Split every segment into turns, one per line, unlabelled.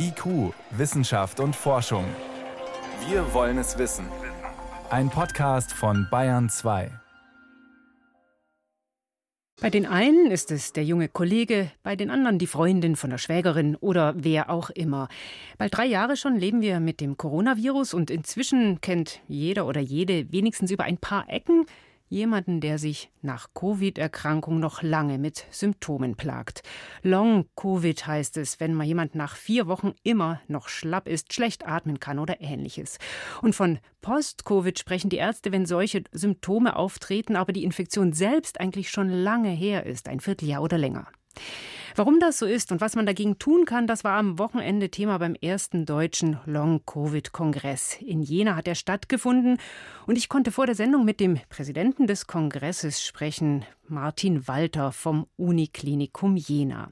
IQ, Wissenschaft und Forschung. Wir wollen es wissen. Ein Podcast von Bayern 2.
Bei den einen ist es der junge Kollege, bei den anderen die Freundin von der Schwägerin oder wer auch immer. Bald drei Jahre schon leben wir mit dem Coronavirus und inzwischen kennt jeder oder jede wenigstens über ein paar Ecken jemanden, der sich nach Covid-Erkrankung noch lange mit Symptomen plagt. Long-Covid heißt es, wenn mal jemand nach vier Wochen immer noch schlapp ist, schlecht atmen kann oder ähnliches. Und von Post-Covid sprechen die Ärzte, wenn solche Symptome auftreten, aber die Infektion selbst eigentlich schon lange her ist, ein Vierteljahr oder länger. Warum das so ist und was man dagegen tun kann, das war am Wochenende Thema beim ersten deutschen Long-Covid-Kongress. In Jena hat er stattgefunden und ich konnte vor der Sendung mit dem Präsidenten des Kongresses sprechen, Martin Walter vom Uniklinikum Jena.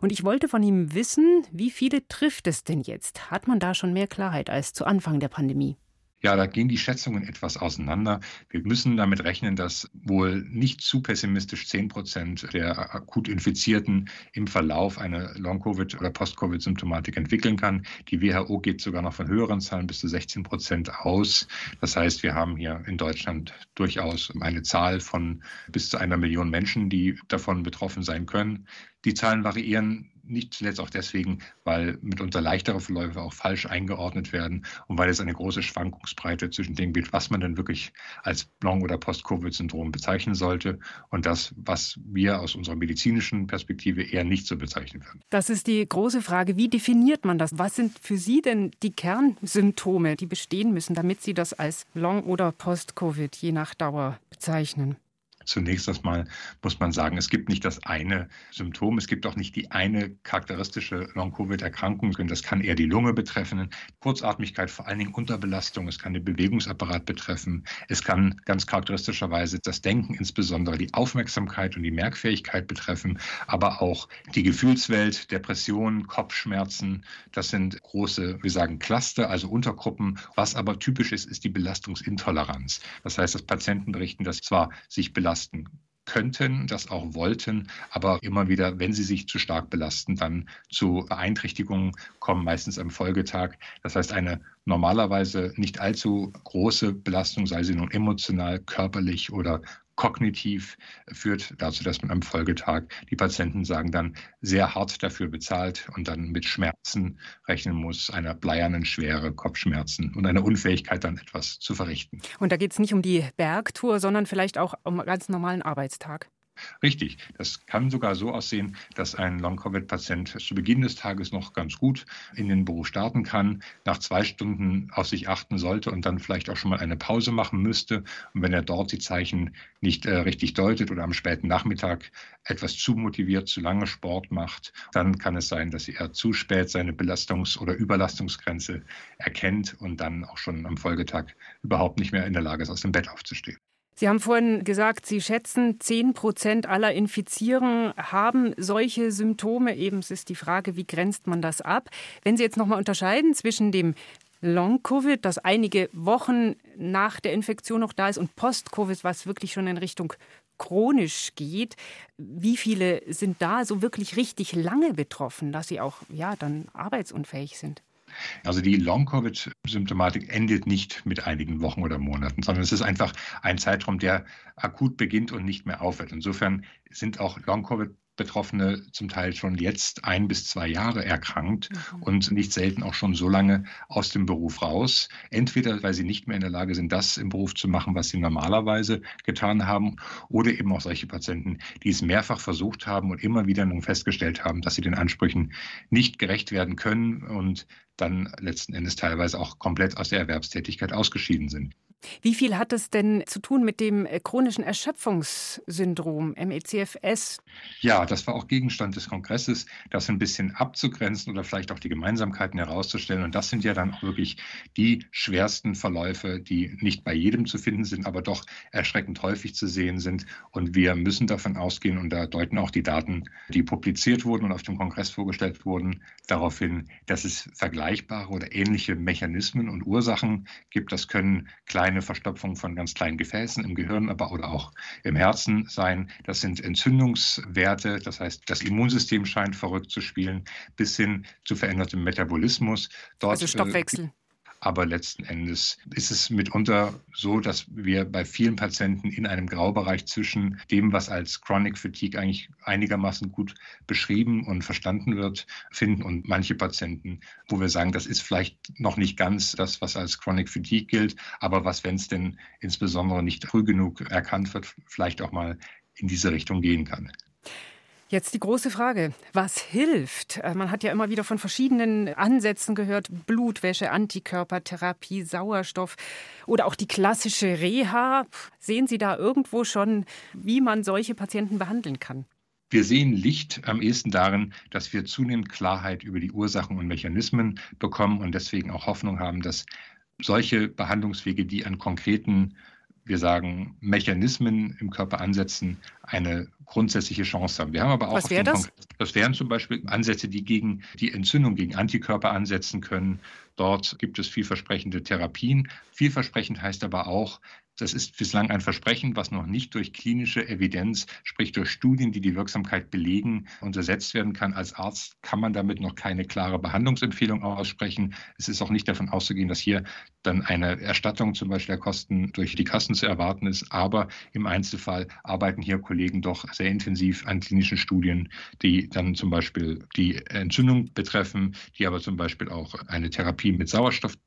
Und ich wollte von ihm wissen, wie viele trifft es denn jetzt? Hat man da schon mehr Klarheit als zu Anfang der Pandemie?
Ja, da gehen die Schätzungen etwas auseinander. Wir müssen damit rechnen, dass wohl nicht zu pessimistisch 10 Prozent der akut Infizierten im Verlauf eine Long-Covid- oder Post-Covid-Symptomatik entwickeln kann. Die WHO geht sogar noch von höheren Zahlen bis zu 16 Prozent aus. Das heißt, wir haben hier in Deutschland durchaus eine Zahl von bis zu einer Million Menschen, die davon betroffen sein können. Die Zahlen variieren nicht zuletzt auch deswegen, weil mitunter leichtere Verläufe auch falsch eingeordnet werden und weil es eine große Schwankungsbreite zwischen dem gibt, was man denn wirklich als Long- oder Post-Covid-Syndrom bezeichnen sollte und das, was wir aus unserer medizinischen Perspektive eher nicht so bezeichnen würden.
Das ist die große Frage. Wie definiert man das? Was sind für Sie denn die Kernsymptome, die bestehen müssen, damit Sie das als Long- oder Post-Covid je nach Dauer bezeichnen?
Zunächst einmal muss man sagen, es gibt nicht das eine Symptom, es gibt auch nicht die eine charakteristische Long-Covid-Erkrankung. Das kann eher die Lunge betreffen, Kurzatmigkeit, vor allen Dingen Unterbelastung, es kann den Bewegungsapparat betreffen, es kann ganz charakteristischerweise das Denken, insbesondere die Aufmerksamkeit und die Merkfähigkeit betreffen, aber auch die Gefühlswelt, Depressionen, Kopfschmerzen. Das sind große, wir sagen Cluster, also Untergruppen. Was aber typisch ist, ist die Belastungsintoleranz. Das heißt, dass Patienten berichten, dass zwar sich belasten, belasten könnten, das auch wollten, aber immer wieder, wenn sie sich zu stark belasten, dann zu Beeinträchtigungen kommen, meistens am Folgetag. Das heißt, eine normalerweise nicht allzu große Belastung, sei sie nun emotional, körperlich oder kognitiv führt dazu, dass man am Folgetag, die Patienten sagen dann, sehr hart dafür bezahlt und dann mit Schmerzen rechnen muss, einer bleiernen Schwere, Kopfschmerzen und einer Unfähigkeit dann etwas zu verrichten.
Und da geht es nicht um die Bergtour, sondern vielleicht auch um einen ganz normalen Arbeitstag.
Richtig. Das kann sogar so aussehen, dass ein Long-Covid-Patient zu Beginn des Tages noch ganz gut in den Beruf starten kann, nach zwei Stunden auf sich achten sollte und dann vielleicht auch schon mal eine Pause machen müsste. Und wenn er dort die Zeichen nicht äh, richtig deutet oder am späten Nachmittag etwas zu motiviert, zu lange Sport macht, dann kann es sein, dass er zu spät seine Belastungs- oder Überlastungsgrenze erkennt und dann auch schon am Folgetag überhaupt nicht mehr in der Lage ist, aus dem Bett aufzustehen.
Sie haben vorhin gesagt, Sie schätzen, 10 Prozent aller Infizieren haben solche Symptome. Eben ist die Frage, wie grenzt man das ab? Wenn Sie jetzt nochmal unterscheiden zwischen dem Long-Covid, das einige Wochen nach der Infektion noch da ist, und Post-Covid, was wirklich schon in Richtung chronisch geht. Wie viele sind da so wirklich richtig lange betroffen, dass sie auch ja, dann arbeitsunfähig sind?
Also die Long-Covid-Symptomatik endet nicht mit einigen Wochen oder Monaten, sondern es ist einfach ein Zeitraum, der akut beginnt und nicht mehr aufhört. Insofern sind auch Long-Covid Betroffene zum Teil schon jetzt ein bis zwei Jahre erkrankt mhm. und nicht selten auch schon so lange aus dem Beruf raus. Entweder weil sie nicht mehr in der Lage sind, das im Beruf zu machen, was sie normalerweise getan haben, oder eben auch solche Patienten, die es mehrfach versucht haben und immer wieder nun festgestellt haben, dass sie den Ansprüchen nicht gerecht werden können und dann letzten Endes teilweise auch komplett aus der Erwerbstätigkeit ausgeschieden sind.
Wie viel hat es denn zu tun mit dem äh, chronischen Erschöpfungssyndrom, MECFS?
Ja, das war auch Gegenstand des Kongresses, das ein bisschen abzugrenzen oder vielleicht auch die Gemeinsamkeiten herauszustellen. Und das sind ja dann auch wirklich die schwersten Verläufe, die nicht bei jedem zu finden sind, aber doch erschreckend häufig zu sehen sind. Und wir müssen davon ausgehen, und da deuten auch die Daten, die publiziert wurden und auf dem Kongress vorgestellt wurden, darauf hin, dass es vergleichbare oder ähnliche Mechanismen und Ursachen gibt. Das können kleine eine Verstopfung von ganz kleinen Gefäßen im Gehirn, aber oder auch im Herzen sein. Das sind Entzündungswerte, das heißt, das Immunsystem scheint verrückt zu spielen, bis hin zu verändertem Metabolismus.
Dort, also Stoffwechsel. Äh,
aber letzten Endes ist es mitunter so, dass wir bei vielen Patienten in einem Graubereich zwischen dem, was als Chronic Fatigue eigentlich einigermaßen gut beschrieben und verstanden wird, finden und manche Patienten, wo wir sagen, das ist vielleicht noch nicht ganz das, was als Chronic Fatigue gilt, aber was, wenn es denn insbesondere nicht früh genug erkannt wird, vielleicht auch mal in diese Richtung gehen kann.
Jetzt die große Frage, was hilft? Äh, man hat ja immer wieder von verschiedenen Ansätzen gehört, Blutwäsche, Antikörpertherapie, Sauerstoff oder auch die klassische Reha. Sehen Sie da irgendwo schon, wie man solche Patienten behandeln kann?
Wir sehen Licht am ehesten darin, dass wir zunehmend Klarheit über die Ursachen und Mechanismen bekommen und deswegen auch Hoffnung haben, dass solche Behandlungswege, die an konkreten wir sagen, Mechanismen im Körper ansetzen, eine grundsätzliche Chance haben. Wir haben aber auch
Was wäre das?
das wären zum Beispiel Ansätze, die gegen die Entzündung, gegen Antikörper ansetzen können. Dort gibt es vielversprechende Therapien. Vielversprechend heißt aber auch, das ist bislang ein Versprechen, was noch nicht durch klinische Evidenz, sprich durch Studien, die die Wirksamkeit belegen, untersetzt werden kann. Als Arzt kann man damit noch keine klare Behandlungsempfehlung aussprechen. Es ist auch nicht davon auszugehen, dass hier dann eine Erstattung zum Beispiel der Kosten durch die Kassen zu erwarten ist. Aber im Einzelfall arbeiten hier Kollegen doch sehr intensiv an klinischen Studien, die dann zum Beispiel die Entzündung betreffen, die aber zum Beispiel auch eine Therapie mit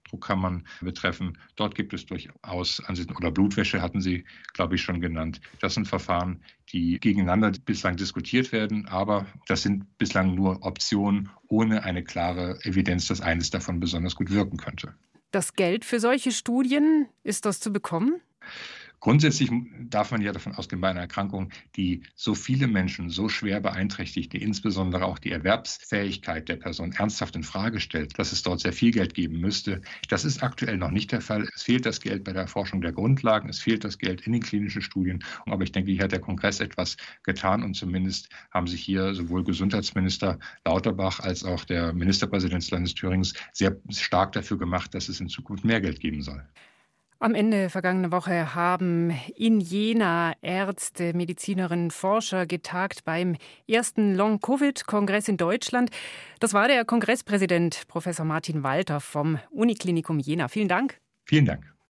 Sauerstoffdruckkammern betreffen. Dort gibt es durchaus Ansichten oder Blutwäsche hatten Sie, glaube ich, schon genannt. Das sind Verfahren, die gegeneinander bislang diskutiert werden, aber das sind bislang nur Optionen ohne eine klare Evidenz, dass eines davon besonders gut wirken könnte.
Das Geld für solche Studien, ist das zu bekommen?
Grundsätzlich darf man ja davon ausgehen, bei einer Erkrankung, die so viele Menschen so schwer beeinträchtigt, die insbesondere auch die Erwerbsfähigkeit der Person ernsthaft in Frage stellt, dass es dort sehr viel Geld geben müsste. Das ist aktuell noch nicht der Fall. Es fehlt das Geld bei der Erforschung der Grundlagen, es fehlt das Geld in den klinischen Studien. Aber ich denke, hier hat der Kongress etwas getan und zumindest haben sich hier sowohl Gesundheitsminister Lauterbach als auch der Ministerpräsident des Landes Thürings sehr stark dafür gemacht, dass es in Zukunft mehr Geld geben soll.
Am Ende vergangene Woche haben in Jena Ärzte, Medizinerinnen, Forscher getagt beim ersten Long-Covid-Kongress in Deutschland. Das war der Kongresspräsident Professor Martin Walter vom Uniklinikum Jena. Vielen Dank.
Vielen Dank.